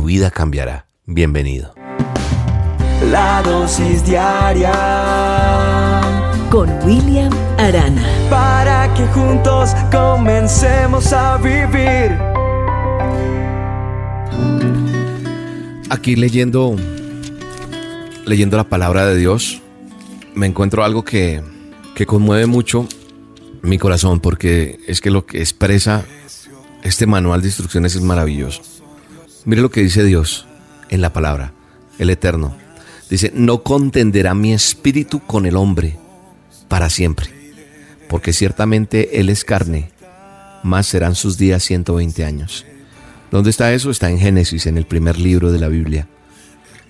tu vida cambiará. Bienvenido. La dosis diaria con William Arana. Para que juntos comencemos a vivir. Aquí leyendo leyendo la palabra de Dios me encuentro algo que, que conmueve mucho mi corazón porque es que lo que expresa este manual de instrucciones es maravilloso. Mire lo que dice Dios en la palabra, el Eterno. Dice, no contenderá mi espíritu con el hombre para siempre, porque ciertamente él es carne, más serán sus días 120 años. ¿Dónde está eso? Está en Génesis, en el primer libro de la Biblia.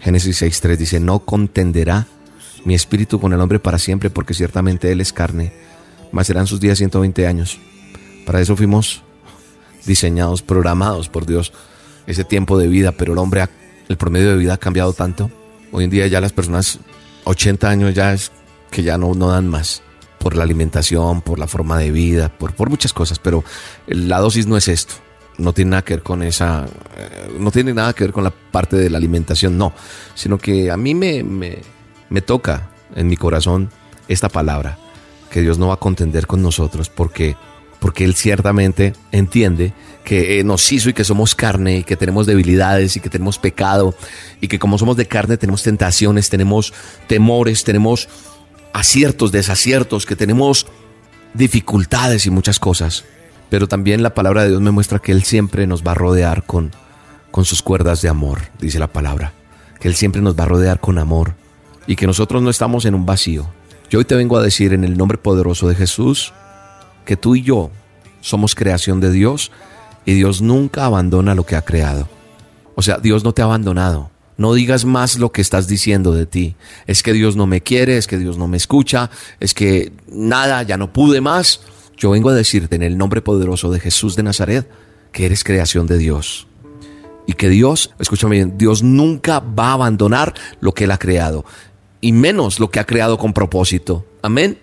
Génesis 6.3 dice, no contenderá mi espíritu con el hombre para siempre, porque ciertamente él es carne, más serán sus días 120 años. Para eso fuimos diseñados, programados por Dios ese tiempo de vida, pero el hombre, el promedio de vida ha cambiado tanto. Hoy en día ya las personas, 80 años ya es que ya no, no dan más por la alimentación, por la forma de vida, por, por muchas cosas, pero la dosis no es esto. No tiene nada que ver con esa, eh, no tiene nada que ver con la parte de la alimentación, no, sino que a mí me, me, me toca en mi corazón esta palabra, que Dios no va a contender con nosotros porque porque Él ciertamente entiende que eh, nos hizo y que somos carne y que tenemos debilidades y que tenemos pecado y que como somos de carne tenemos tentaciones, tenemos temores, tenemos aciertos, desaciertos, que tenemos dificultades y muchas cosas. Pero también la palabra de Dios me muestra que Él siempre nos va a rodear con, con sus cuerdas de amor, dice la palabra. Que Él siempre nos va a rodear con amor y que nosotros no estamos en un vacío. Yo hoy te vengo a decir en el nombre poderoso de Jesús, que tú y yo somos creación de Dios y Dios nunca abandona lo que ha creado. O sea, Dios no te ha abandonado. No digas más lo que estás diciendo de ti. Es que Dios no me quiere, es que Dios no me escucha, es que nada, ya no pude más. Yo vengo a decirte en el nombre poderoso de Jesús de Nazaret que eres creación de Dios. Y que Dios, escúchame bien, Dios nunca va a abandonar lo que Él ha creado. Y menos lo que ha creado con propósito. Amén.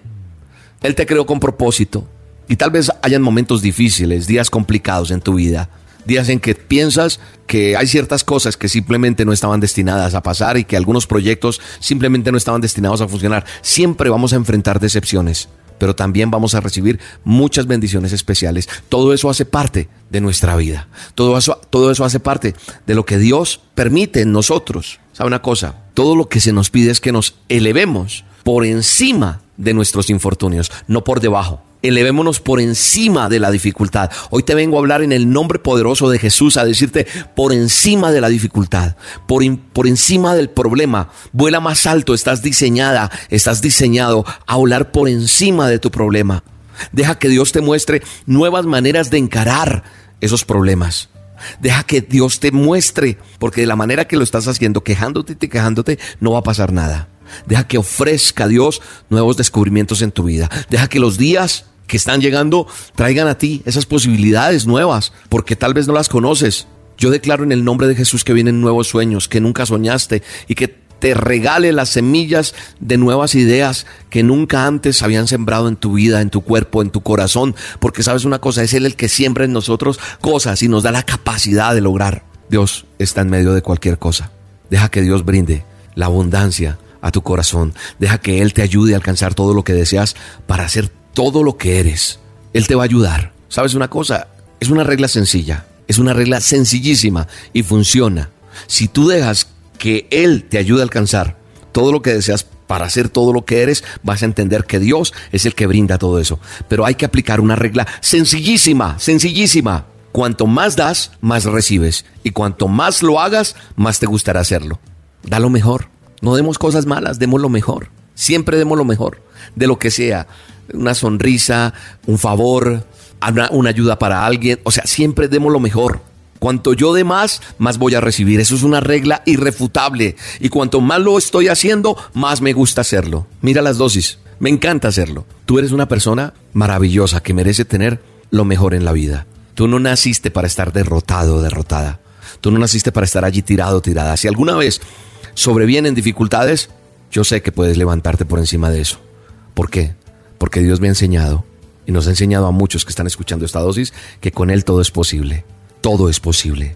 Él te creó con propósito. Y tal vez hayan momentos difíciles, días complicados en tu vida, días en que piensas que hay ciertas cosas que simplemente no estaban destinadas a pasar y que algunos proyectos simplemente no estaban destinados a funcionar. Siempre vamos a enfrentar decepciones, pero también vamos a recibir muchas bendiciones especiales. Todo eso hace parte de nuestra vida. Todo eso, todo eso hace parte de lo que Dios permite en nosotros. ¿Sabe una cosa? Todo lo que se nos pide es que nos elevemos por encima de nuestros infortunios, no por debajo elevémonos por encima de la dificultad. Hoy te vengo a hablar en el nombre poderoso de Jesús, a decirte por encima de la dificultad, por, por encima del problema. Vuela más alto, estás diseñada, estás diseñado a volar por encima de tu problema. Deja que Dios te muestre nuevas maneras de encarar esos problemas. Deja que Dios te muestre, porque de la manera que lo estás haciendo, quejándote y quejándote, no va a pasar nada. Deja que ofrezca a Dios nuevos descubrimientos en tu vida. Deja que los días que están llegando traigan a ti esas posibilidades nuevas, porque tal vez no las conoces. Yo declaro en el nombre de Jesús que vienen nuevos sueños que nunca soñaste y que te regale las semillas de nuevas ideas que nunca antes habían sembrado en tu vida, en tu cuerpo, en tu corazón, porque sabes una cosa, es Él el que siembra en nosotros cosas y nos da la capacidad de lograr. Dios está en medio de cualquier cosa. Deja que Dios brinde la abundancia a tu corazón. Deja que Él te ayude a alcanzar todo lo que deseas para hacer todo lo que eres. Él te va a ayudar. ¿Sabes una cosa? Es una regla sencilla. Es una regla sencillísima y funciona. Si tú dejas que Él te ayude a alcanzar todo lo que deseas para hacer todo lo que eres, vas a entender que Dios es el que brinda todo eso. Pero hay que aplicar una regla sencillísima, sencillísima. Cuanto más das, más recibes. Y cuanto más lo hagas, más te gustará hacerlo. Da lo mejor. No demos cosas malas, demos lo mejor. Siempre demos lo mejor, de lo que sea. Una sonrisa, un favor, una, ayuda para alguien. O sea, siempre demos lo mejor. Cuanto yo dé más, más voy a recibir. Eso es una regla irrefutable. Y cuanto más lo estoy haciendo, más me gusta hacerlo. Mira las dosis. Me encanta hacerlo. Tú eres una persona maravillosa que merece tener lo mejor en la vida. Tú no naciste para estar derrotado derrotada. Tú no naciste para estar allí tirado tirada. Si alguna vez sobrevienen dificultades, yo sé que puedes levantarte por encima de eso. ¿Por qué? Porque Dios me ha enseñado y nos ha enseñado a muchos que están escuchando esta dosis que con Él todo es posible. Todo es posible.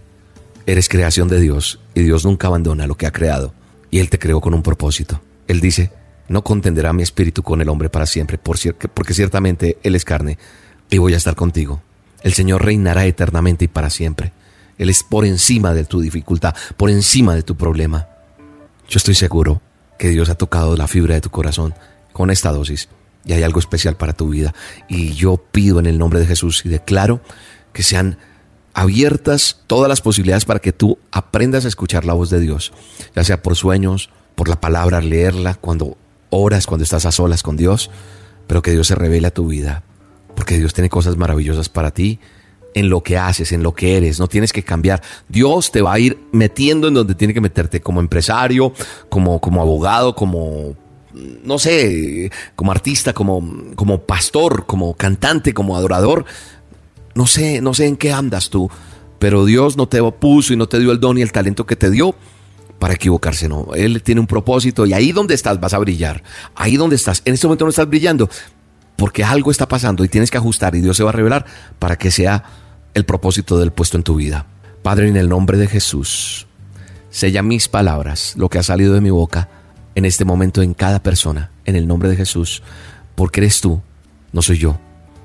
Eres creación de Dios y Dios nunca abandona lo que ha creado. Y Él te creó con un propósito. Él dice, no contenderá mi espíritu con el hombre para siempre, porque ciertamente Él es carne y voy a estar contigo. El Señor reinará eternamente y para siempre. Él es por encima de tu dificultad, por encima de tu problema. Yo estoy seguro que Dios ha tocado la fibra de tu corazón con esta dosis y hay algo especial para tu vida. Y yo pido en el nombre de Jesús y declaro que sean abiertas todas las posibilidades para que tú aprendas a escuchar la voz de Dios, ya sea por sueños, por la palabra, leerla, cuando oras, cuando estás a solas con Dios, pero que Dios se revele a tu vida, porque Dios tiene cosas maravillosas para ti en lo que haces, en lo que eres, no tienes que cambiar. Dios te va a ir metiendo en donde tiene que meterte, como empresario, como, como abogado, como no sé, como artista, como, como pastor, como cantante, como adorador. No sé, no sé en qué andas tú, pero Dios no te puso y no te dio el don y el talento que te dio para equivocarse, no. Él tiene un propósito y ahí donde estás vas a brillar. Ahí donde estás, en este momento no estás brillando porque algo está pasando y tienes que ajustar y Dios se va a revelar para que sea el propósito del puesto en tu vida. Padre, en el nombre de Jesús, sella mis palabras, lo que ha salido de mi boca en este momento en cada persona, en el nombre de Jesús, porque eres tú, no soy yo.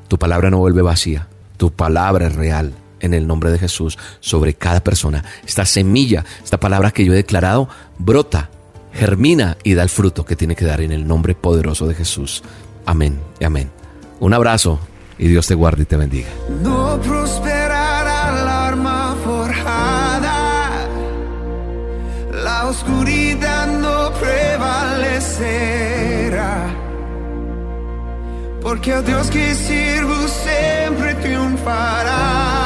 Tu palabra no vuelve vacía, tu palabra es real en el nombre de Jesús sobre cada persona. Esta semilla, esta palabra que yo he declarado, brota, germina y da el fruto que tiene que dar en el nombre poderoso de Jesús. Amén y amén. Un abrazo y Dios te guarde y te bendiga. No prosperará la arma forjada, la oscuridad no prevalecerá. Porque el Dios que sirvo siempre triunfará.